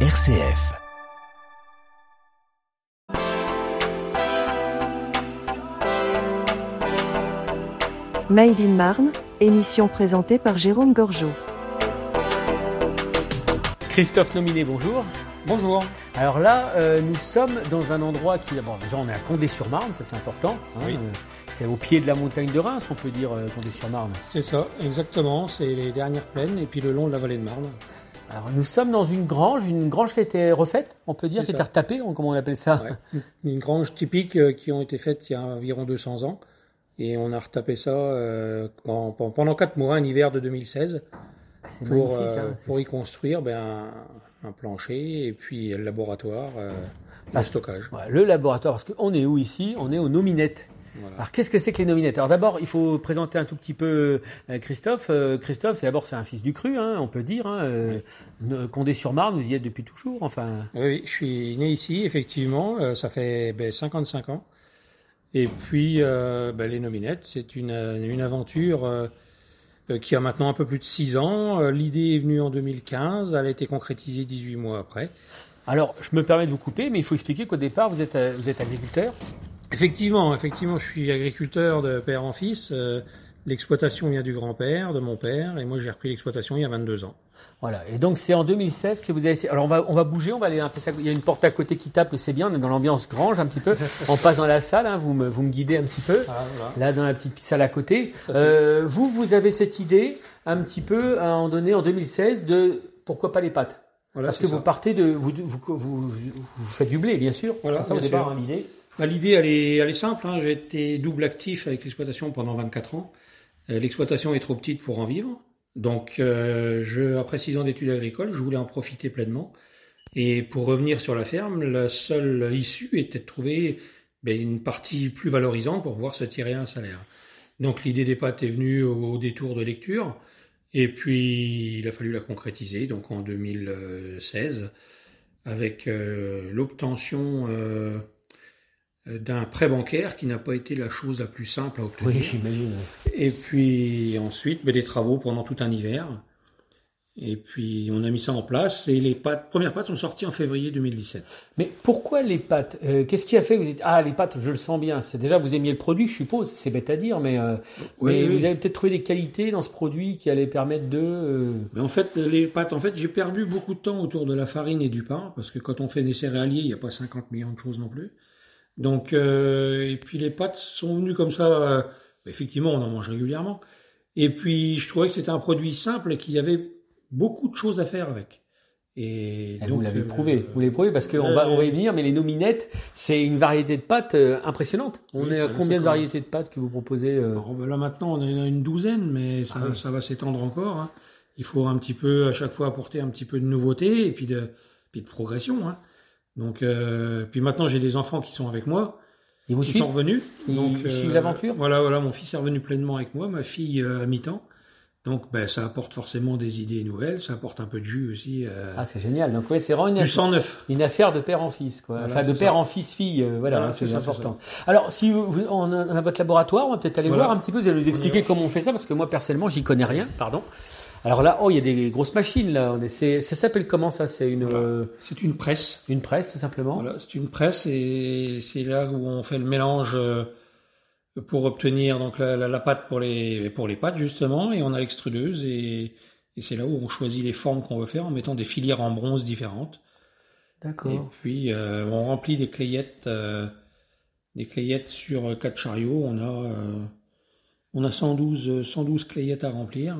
RCF. Made in Marne, émission présentée par Jérôme Gorgeau. Christophe Nominé, bonjour. Bonjour. Alors là, euh, nous sommes dans un endroit qui, bon, déjà on est à Condé-sur-Marne, ça c'est important. hein, Oui. euh, c'est au pied de la montagne de Reims, on peut dire euh, Condé-sur-Marne. C'est ça, exactement. C'est les dernières plaines et puis le long de la vallée de Marne. Alors nous sommes dans une grange, une grange qui a été refaite, on peut dire, qui a été retapée, comment on appelle ça Ouais. Une, grange typique euh, qui ont été faites il y a environ 200 ans. Et on a retapé ça euh, en- en- pendant 4 mois, un hiver de 2016, C'est pour, magnifique. euh, hein, pour y construire ben, un, un plancher et puis le laboratoire, le stockage. Le laboratoire, parce qu'on est où ici? On est aux nominettes. Voilà. Alors qu'est-ce que c'est que les nominettes Alors d'abord, il faut présenter un tout petit peu euh, Christophe. Euh, Christophe, c'est d'abord c'est un fils du cru, hein, on peut dire. Hein, euh, Condé-sur-Marne, vous y êtes depuis toujours. Enfin, Oui, je suis né ici, effectivement. ça fait ben, 55 ans. Et puis, euh, ben, les nominettes, c'est une, une aventure euh, qui a maintenant un peu plus de 6 ans. L'idée est venue en 2015. Elle a été concrétisée 18 mois après. alors je me permets de vous couper, mais il faut expliquer qu'au départ vous êtes vous êtes agriculteur. Effectivement, effectivement, je suis agriculteur de père en fils. Euh, L'exploitation vient du grand-père, de mon père, et moi j'ai repris l'exploitation il y a 22 ans. Voilà. Et donc c'est en 2016 que vous avez essayé. Alors on va on va bouger, on va aller un peu. Il y a une porte à côté qui tape, mais c'est bien. On est dans l'ambiance grange un petit peu. On passe dans la salle. Hein, vous me vous me guidez un petit peu. Ah, voilà. Là dans la petite salle à côté. Euh, vous vous avez cette idée un petit peu à en donner en 2016 de pourquoi pas les pâtes? Voilà, Parce que ça. vous partez de vous vous, vous, vous faites du blé bien sûr. Voilà, c'est ça au départ hein, l'idée. Bah, L'idée, elle est, elle est simple. Hein. J'ai été double actif avec l'exploitation pendant 24 ans. Euh, L'exploitation est trop petite pour en vivre. Donc, euh, je, après six ans d'études agricoles, je voulais en profiter pleinement. Et pour revenir sur la ferme, la seule issue était de trouver ben, une partie plus valorisante pour pouvoir se tirer un salaire. Donc, l'idée des pâtes est venue au, au détour de lecture. Et puis, il a fallu la concrétiser, donc en 2016, avec euh, l'obtention euh, d'un prêt bancaire qui n'a pas été la chose la plus simple à obtenir. Oui, j'imagine. Et puis ensuite, ben, des travaux pendant tout un hiver. Et puis on a mis ça en place et les pâtes, premières pâtes sont sorties en février 2017. Mais pourquoi les pâtes Euh, Qu'est-ce qui a fait que vous dites ah les pâtes je le sens bien c'est déjà vous aimiez le produit je suppose c'est bête à dire mais euh, Oui, mais oui. vous avez peut-être trouvé des qualités dans ce produit qui allaient permettre de euh, Mais en fait, les pâtes, en fait, j'ai perdu beaucoup de temps autour de la farine et du pain parce que quand on fait des céréaliers, il n'y a pas 50 millions de choses non plus. Donc, euh, et puis les pâtes sont venues comme ça. euh, effectivement, on en mange régulièrement. Et puis, je trouvais que c'était un produit simple et qu'il y avait beaucoup de choses à faire avec. Et donc, vous l'avez euh, prouvé, vous l'avez prouvé parce qu'on va, on va y venir, mais les nominettes, c'est une variété de pâtes impressionnante. On Oui, est à combien de variétés de pâtes que vous proposez Alors, ben là maintenant, on en a une douzaine, mais ça, Ah oui. ça va s'étendre encore. hein. Il faut un petit peu, à chaque fois, apporter un petit peu de nouveauté et puis de, puis de progression. hein. Donc, euh, puis maintenant, j'ai des enfants qui sont avec moi, Ils vous sont revenus. Ils donc, suivent l'aventure Voilà, voilà, mon fils est revenu pleinement avec moi, ma fille euh, à mi-temps. Donc, ben, ça apporte forcément des idées nouvelles, ça apporte un peu de jus aussi. euh, Ah c'est génial. Donc ouais, c'est vraiment une, neuf. une affaire de père en fils, quoi. Voilà, enfin de père ça. en fils fille. euh, voilà, Voilà, c'est ça, important. Alors si vous, vous- on, a, on a votre laboratoire, on va peut-être aller Voilà. voir un petit peu. Vous allez nous expliquer comment on fait ça parce que moi personnellement, j'y connais rien. Pardon. Alors là, oh, il y a des grosses machines là. On c'est- ça s'appelle comment ça? C'est une Voilà. euh, C'est une presse. une presse tout simplement. Voilà, c'est une presse et c'est là où on fait le mélange euh, pour obtenir donc la, la, la pâte pour les pour les pâtes justement et on a l'extrudeuse et, et c'est là où on choisit les formes qu'on veut faire en mettant des filières en bronze différentes et D'accord. puis euh, on remplit des clayettes euh, des clayettes sur quatre chariots on a on a 112 euh, 112 clayettes à remplir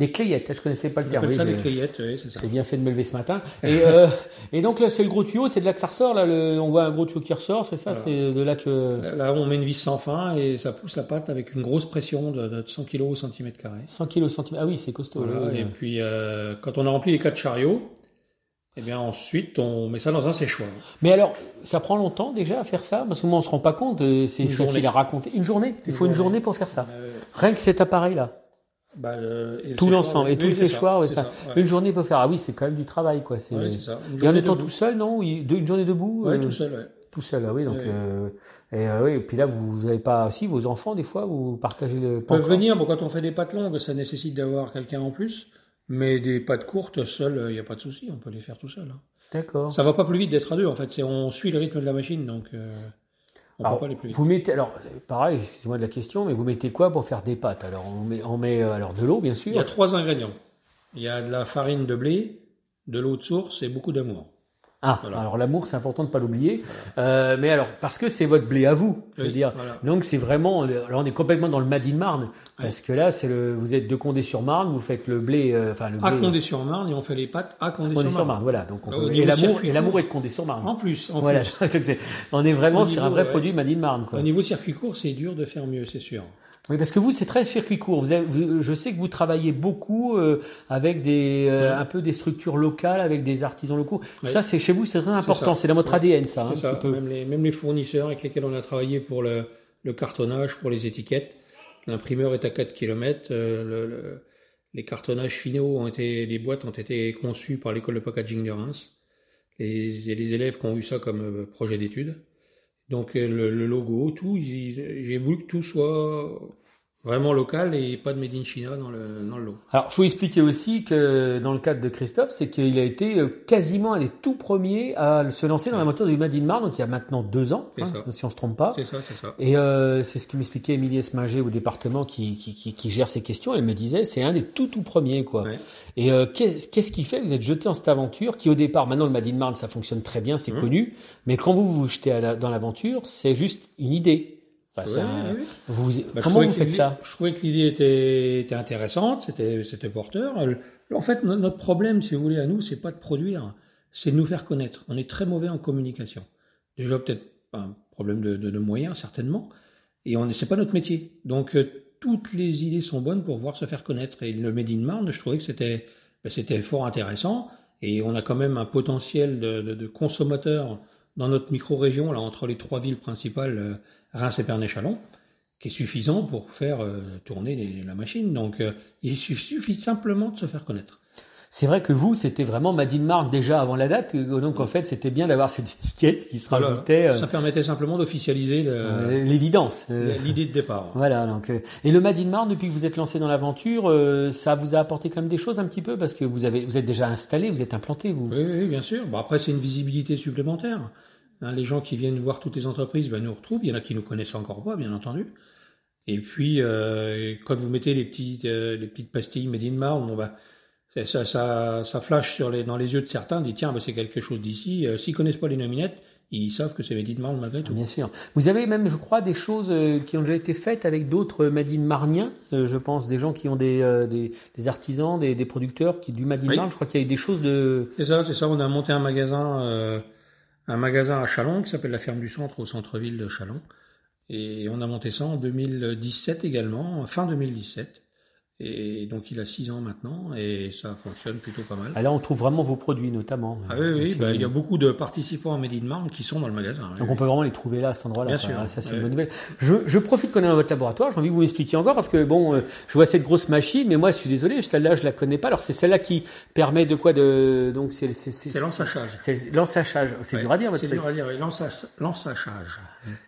Des clayettes. Je connaissais pas le terme. appelle Oui, ça j'ai- des clayettes oui, c'est ça bien fait de me lever ce matin. Et, euh, et donc là, c'est le gros tuyau, c'est de là que ça ressort. Là, le- on voit un gros tuyau qui ressort, c'est ça. Voilà. C'est de là que Là, on met une vis sans fin et ça pousse la pâte avec une grosse pression de, de 100 kg au centimètre carré 100 kg centimètre. Ah oui, c'est costaud. Voilà, là, oui. et puis euh, quand on a rempli les quatre chariots, eh bien ensuite on met ça dans un séchoir. Mais alors, ça prend longtemps déjà à faire ça? Parce que moi, on se rend pas compte. euh, C'est Une facile journée. à raconter. Une journée Il Une faut une journée. journée pour faire ça. Euh, Rien que cet appareil-là. Bah, le- et le Tout l'ensemble. oui, Et tout le séchoir. Une journée pour faire. Ah oui, c'est quand même du travail, quoi. C'est... Ouais, Et en étant debout. tout seul, non Oui, Une journée debout Ouais, euh, tout seul, ouais. Tout seul, ah oui. Donc, Ouais. euh, et, euh, oui, et puis là, vous n'avez pas aussi vos enfants, des fois, vous partagez le Ils peuvent venir, bon, quand on fait des pâtes longues, ça nécessite d'avoir quelqu'un en plus. Mais des pâtes courtes, seul, il n'y a pas de souci, on peut les faire tout seul. hein. D'accord. Ça va pas plus vite d'être à deux, en fait. On suit le rythme de la machine, donc euh, on Alors, peut pas aller plus vite. vous mettez, alors, pareil, excusez-moi de la question, mais vous mettez quoi pour faire des pâtes? Alors, on met, on met euh, alors de l'eau, bien sûr. Il y a trois ingrédients. Il y a de la farine de blé, de l'eau de source et beaucoup d'amour. Ah, Voilà. alors l'amour, c'est important de pas l'oublier. Euh, mais alors, parce que c'est votre blé à vous, je veux Oui, dire. voilà. Donc c'est vraiment, là on est complètement dans le Made in Marne, parce que là, c'est le, vous êtes de Condé-sur-Marne, vous faites le blé, euh, enfin le À blé. Condé-sur-Marne et on fait les pâtes à Condé-sur-Marne. Voilà. Donc on Au peut- et l'amour, et l'amour est de Condé-sur-Marne. En plus, en Voilà. plus. On est vraiment Au sur un vrai ouais. produit Made in Marne, quoi. Au niveau circuit court, c'est dur de faire mieux, c'est sûr. Oui, parce que vous, c'est très circuit court. Vous avez- vous- je sais que vous travaillez beaucoup euh, avec des, euh, un peu des structures locales, avec des artisans locaux. Oui. Ça, c'est chez vous, c'est très important. C'est dans votre ADN, ça, C'est ça. petit peu. Même, les, même les fournisseurs avec lesquels on a travaillé pour le, le cartonnage, pour les étiquettes. L'imprimeur est à 4 km. le, le- les cartonnages finaux ont été, les boîtes ont été conçues par l'école de packaging de Reims. Les, et les élèves qui ont eu ça comme euh, projet d'étude. Donc euh, le, le logo, tout, j'ai voulu que tout soit vraiment local et pas de made in China dans le, dans le lot. Alors, faut expliquer aussi que dans le cadre de Christophe, c'est qu'il a été euh, quasiment un des tout premiers à se lancer dans l'aventure du Made in Marne, donc il y a maintenant deux ans, hein, si on se trompe pas. C'est ça, c'est ça. Et euh, c'est ce que m'expliquait Émilie Esminger au département qui, qui, qui, qui gère ces questions. Elle me disait, c'est un des tout tout premiers, quoi. Ouais. Et euh, qu'est-ce qu'est-ce qui fait que vous êtes jeté dans cette aventure qui, au départ, maintenant le Made in Marne, ça fonctionne très bien, c'est Mmh. connu, mais quand vous vous jetez à la- dans l'aventure, c'est juste une idée. Enfin, vous- Bah, comment vous faites ça? Je trouvais que l'idée était, était intéressante, c'était, c'était porteur. En fait, no- notre problème, si vous voulez, à nous, c'est pas de produire, c'est de nous faire connaître. On est très mauvais en communication. Déjà, peut-être un problème de, de, de moyens, certainement. Et on, c'est pas notre métier. Donc, euh, toutes les idées sont bonnes pour pouvoir se faire connaître. Et le Made in Marne, je trouvais que c'était, ben, c'était fort intéressant. Et on a quand même un potentiel de, de, de consommateurs dans notre micro-région, là, entre les trois villes principales, euh, Reims, Épernay-Chalon qui est suffisant pour faire euh, tourner les- la machine. Donc, euh, il suffit, simplement de se faire connaître. C'est vrai que vous, c'était vraiment Made in Marne déjà avant la date, et donc en fait, c'était bien d'avoir cette étiquette qui se rajoutait Ça permettait simplement d'officialiser l'évidence. euh, l'idée de départ. Voilà, donc et le Made in Marne depuis que vous êtes lancé dans l'aventure, ça vous a apporté quand même des choses un petit peu? Parce que vous avez vous êtes déjà installé, vous êtes implanté vous. Oui, oui, bien sûr. Bon, après, c'est une visibilité supplémentaire. Hein, les gens qui viennent voir toutes les entreprises ben, nous retrouvent. Il y en a qui nous connaissent encore pas, bien entendu. Et puis, euh, quand vous mettez les petites, euh, les petites pastilles Made in Marne, bon, ben, ça, ça, ça, ça flash sur les, dans les yeux de certains, dit tiens, ben, c'est quelque chose d'ici. Euh, S'ils connaissent pas les nominettes, ils savent que c'est Made in Marne malgré tout. Bien sûr. Vous avez même, je crois, des choses euh, qui ont déjà été faites avec d'autres Made in Marniens, euh, je pense, des gens qui ont des, euh, des, des artisans, des, des producteurs qui du Made in Oui. Marne. Je crois qu'il y a eu des choses de. C'est ça, c'est ça. On a monté un magasin, euh, un magasin à Chalon qui s'appelle la Ferme du Centre au centre-ville de Chalon. Et on a monté ça en 2017 également, fin 2017. Et donc il a six ans maintenant et ça fonctionne plutôt pas mal. Ah, là, on trouve vraiment vos produits, notamment. Ah oui, oui, bah, il y a beaucoup de participants à Made in Marne qui sont dans le magasin. Donc oui. on peut vraiment les trouver là à cet endroit-là. Bien quoi. sûr. Ah, Ça c'est une bonne nouvelle. Je, je profite qu'on est dans votre laboratoire. J'ai envie que vous m'expliquiez encore parce que bon, euh, je vois cette grosse machine, mais moi je suis désolé, celle-là je la connais pas. Alors c'est celle-là qui permet de quoi de donc c'est c'est C'est l'ensachage. C'est l'ensachage. C'est dur à dire votre C'est dur à dire, l'ensachage.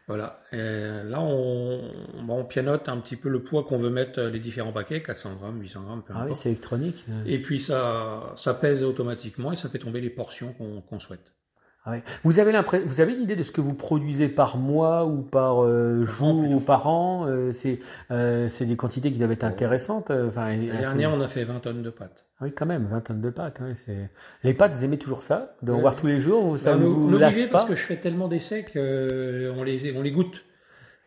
Voilà. Là, on, bon, on pianote un petit peu le poids qu'on veut mettre euh, les différents paquets, 400 grammes, 800 grammes, peu Ah oui, importe. c'est électronique. euh. Et puis ça, ça pèse automatiquement et ça fait tomber les portions qu'on souhaite. Ah ouais. Vous avez l'impression, vous avez une idée de ce que vous produisez par mois ou par euh, jour ou par an euh, C'est euh, c'est des quantités qui doivent être intéressantes. Enfin, L'année assez- dernière, on a fait 20 tonnes de pâtes. Ah oui, quand même, 20 tonnes de pâtes. hein. Les pâtes, vous aimez toujours ça D'en voir tous les jours vous- Ça ne vous obligé lasse parce pas que je fais tellement d'essais qu'on les, on les goûte.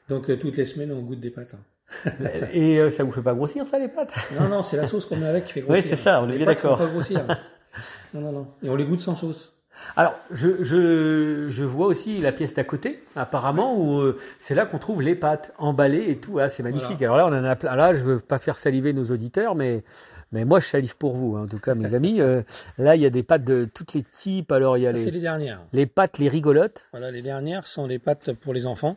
Donc toutes les semaines, on goûte des pâtes. hein. Et euh, ça vous fait pas grossir, ça, les pâtes? Non, non, c'est la sauce qu'on met avec qui fait Oui, grossir. c'est ça, on est Les bien d'accord. pas grossir. Non, non, non. Et on les goûte sans sauce. Alors, je, je, je vois aussi la pièce d'à côté, apparemment, où euh, c'est là qu'on trouve les pâtes emballées et tout. Ah, c'est magnifique. Alors là, on en a plein. Là, je veux pas faire saliver nos auditeurs, mais mais moi, je salive pour vous. hein. En tout cas, mes amis. Euh, là, il y a des pâtes de tous les types. Alors, il y a Ça, les, les dernières. les pâtes, les rigolotes. Voilà, les dernières sont des pâtes pour les enfants,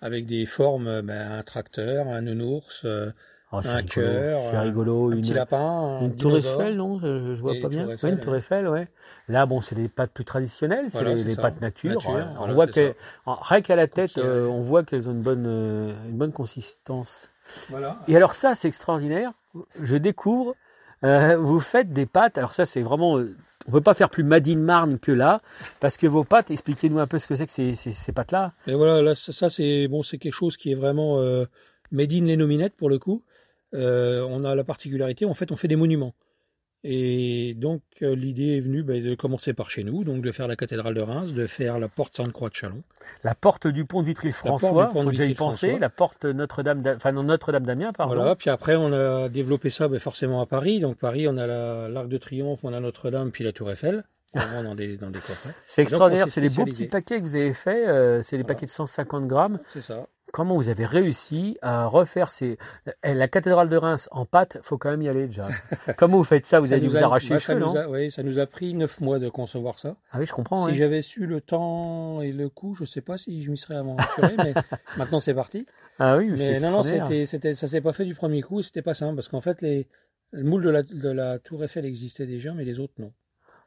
avec des formes, euh, ben, un tracteur, un nounours, euh, Oh, Un cœur, C'est rigolo. un Une, petit lapin, un une tour. Eiffel, non? Je, je- vois pas bien. Ouais, Eiffel, une tour. Eiffel, ouais. Là, bon, c'est des pâtes plus traditionnelles, c'est Voilà, les, pâtes nature. Nature, Ouais. voilà, on voit que, rien qu'à la tête, euh, on voit qu'elles ont une bonne, euh, une bonne consistance. Voilà. Et alors ça, c'est extraordinaire. Je découvre Euh, vous faites des pâtes. Alors ça, c'est vraiment. On peut pas faire plus Made in Marne que là, parce que vos pâtes. Expliquez-nous un peu ce que c'est que ces, ces, pâtes-là. Et voilà, là, ça, c'est bon, c'est quelque chose qui est vraiment euh, les nominettes pour le coup. Euh, on a la particularité, en fait, on fait des monuments. Et donc euh, l'idée est venue ben, de commencer par chez nous, donc de faire la cathédrale de Reims, de faire la porte Sainte-Croix de Chalon. La porte du pont de Vitry-François. Faut déjà y penser. La porte Notre-Dame, d'A- enfin Notre-Dame d'Amiens, pardon. Voilà. Puis après, on a développé ça ben, forcément à Paris. Donc Paris, on a la- l'Arc de Triomphe, on a Notre-Dame, puis la Tour Eiffel, dans des dans des. C'est on extraordinaire. C'est des beaux petits paquets que vous avez faits. euh, c'est des Voilà. paquets de 150 grammes. C'est ça. Comment vous avez réussi à refaire ces Eh, la cathédrale de Reims en pâte Faut quand même y aller déjà. Comment vous faites ça Vous Ça avez dû vous a- arracher ouais, les cheveux, non a- oui, ça nous a pris neuf mois de concevoir ça. Ah oui, je comprends. Si j'avais su le temps et le coût, je sais pas si je m'y serais aventuré, mais maintenant c'est parti. Ah oui, Mais non, non, c'était, c'était, ça s'est pas fait du premier coup, c'était pas simple, parce qu'en fait, les, le moule de la, de la Tour Eiffel existait déjà, mais les autres non.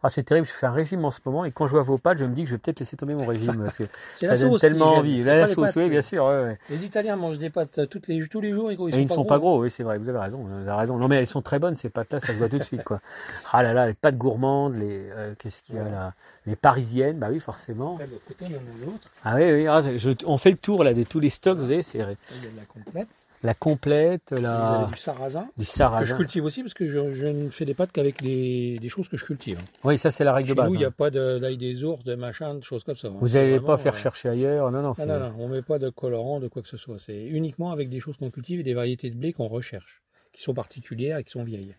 Ah, c'est terrible. Je fais un régime en ce moment et quand je vois vos pâtes, je me dis que je vais peut-être laisser tomber mon régime parce que ça la donne tellement envie. la sauce, oui, bien sûr. ouais, ouais. Les Italiens mangent des pâtes euh, toutes les, tous les jours, ils, ils Et ils ne sont, pas gros, oui, c'est vrai, vous avez raison, vous avez raison. Non, mais elles sont très bonnes, ces pâtes-là, ça se voit tout de suite, quoi. Ah là là, les pâtes gourmandes, les, euh, qu'est-ce qu'il y a là Les parisiennes, bah oui, forcément. Après, côté, en a autre. Ah oui, oui, ah, je- on fait le tour, là, de tous les stocks, vous avez, c'est Là, Il y a de la complète. La complète, la, du sarrasin, du que je sarrasin. cultive aussi, parce que je, je ne fais des pâtes qu'avec des, des choses que je cultive. Oui, ça, c'est la règle Chez de base. nous, il n'y a hein. pas de- d'ail des ours, de machin, de choses comme ça. hein. Vous n'allez pas faire euh, chercher ailleurs, non, non, Non, non, non, on met pas de colorant, de quoi que ce soit. C'est uniquement avec des choses qu'on cultive et des variétés de blé qu'on recherche, qui sont particulières et qui sont vieilles.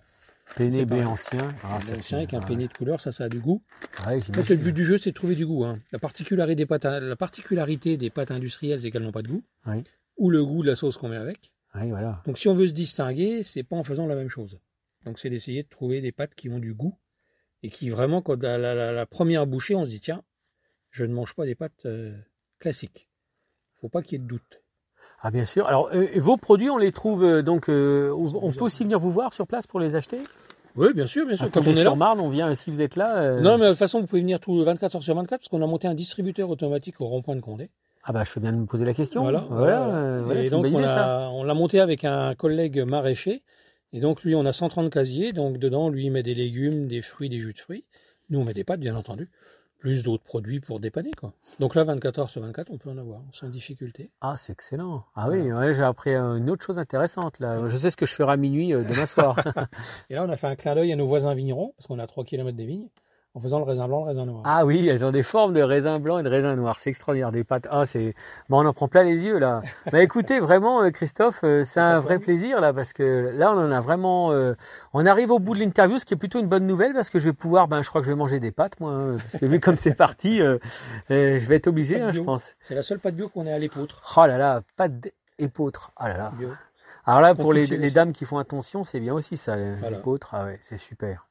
c'est blé ancien. Ah, ça, ancien avec un ouais. peiné de couleur, ça, ça a du goût. Ouais, En fait, le but du jeu, c'est de trouver du goût. hein. La, particularité des pâtes, la particularité des pâtes industrielles, c'est qu'elles n'ont pas de goût. Oui. Ou le goût de la sauce qu'on met avec. Oui, voilà. Donc, si on veut se distinguer, c'est pas en faisant la même chose. Donc, c'est d'essayer de trouver des pâtes qui ont du goût et qui vraiment, quand la, la- première bouchée, on se dit tiens, je ne mange pas des pâtes euh, classiques. Faut pas qu'il y ait de doute. Ah, bien sûr. Alors, euh, vos produits, on les trouve, euh, donc, on peut aussi venir vous voir sur place pour les acheter? Oui, bien sûr, bien sûr. À Quand on est sur Marne, on vient, si vous êtes là. Non, mais de toute façon, vous pouvez venir tout 24 heures sur 24 parce qu'on a monté un distributeur automatique au rond-point de Condé. Ah bah je fais bien de me poser la question. Voilà. Voilà, voilà. euh, voilà, et donc, on idée ça. a- on l'a monté avec un collègue maraîcher. Et donc, lui, on a 130 casiers. Donc, dedans, lui, il met des légumes, des fruits, des jus de fruits. Nous, on met des pâtes, bien entendu. Plus d'autres produits pour dépanner, quoi. Donc là, 24 heures sur 24, on peut en avoir, sans difficulté. Ah c'est excellent. Ah oui, ouais, j'ai appris euh, une autre chose intéressante là. Je sais ce que je ferai à minuit euh, demain soir. Et là, on a fait un clin d'œil à nos voisins vignerons, parce qu'on a 3 km des vignes, en faisant le raisin blanc, le raisin noir. ah oui, elles ont des formes de raisin blanc et de raisin noir. C'est extraordinaire, des pâtes. Ah c'est, bon, on en prend plein les yeux là. bah écoutez, vraiment euh, Christophe, euh, c'est un vrai plaisir là parce que là on en a vraiment. euh, on arrive au bout de l'interview, ce qui est plutôt une bonne nouvelle parce que je vais pouvoir, ben je crois que je vais manger des pâtes moi, hein, parce que vu comme c'est parti, euh, euh, je vais être obligé, hein, je pense. C'est la seule pâte bio qu'on ait à l'épeautre. Oh là là, pâtes épeautres. Ah là là. Bio. Alors là, pour les, dames qui font attention, c'est bien aussi ça, les Voilà. Ah ouais, c'est super.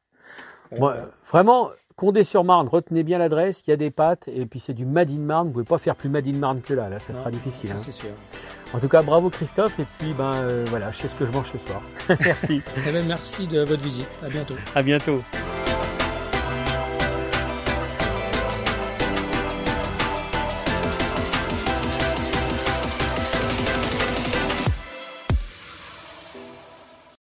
Bon, vraiment, Condé-sur-Marne, retenez bien l'adresse, il y a des pâtes, et puis c'est du Made in Marne, vous pouvez pas faire plus Made in Marne que là, là, ça Non, sera difficile. ça, hein. sûr. En tout cas, bravo Christophe, et puis ben euh, voilà, je sais ce que je mange ce soir. Merci, Eh ben, merci de votre visite. À bientôt. à bientôt.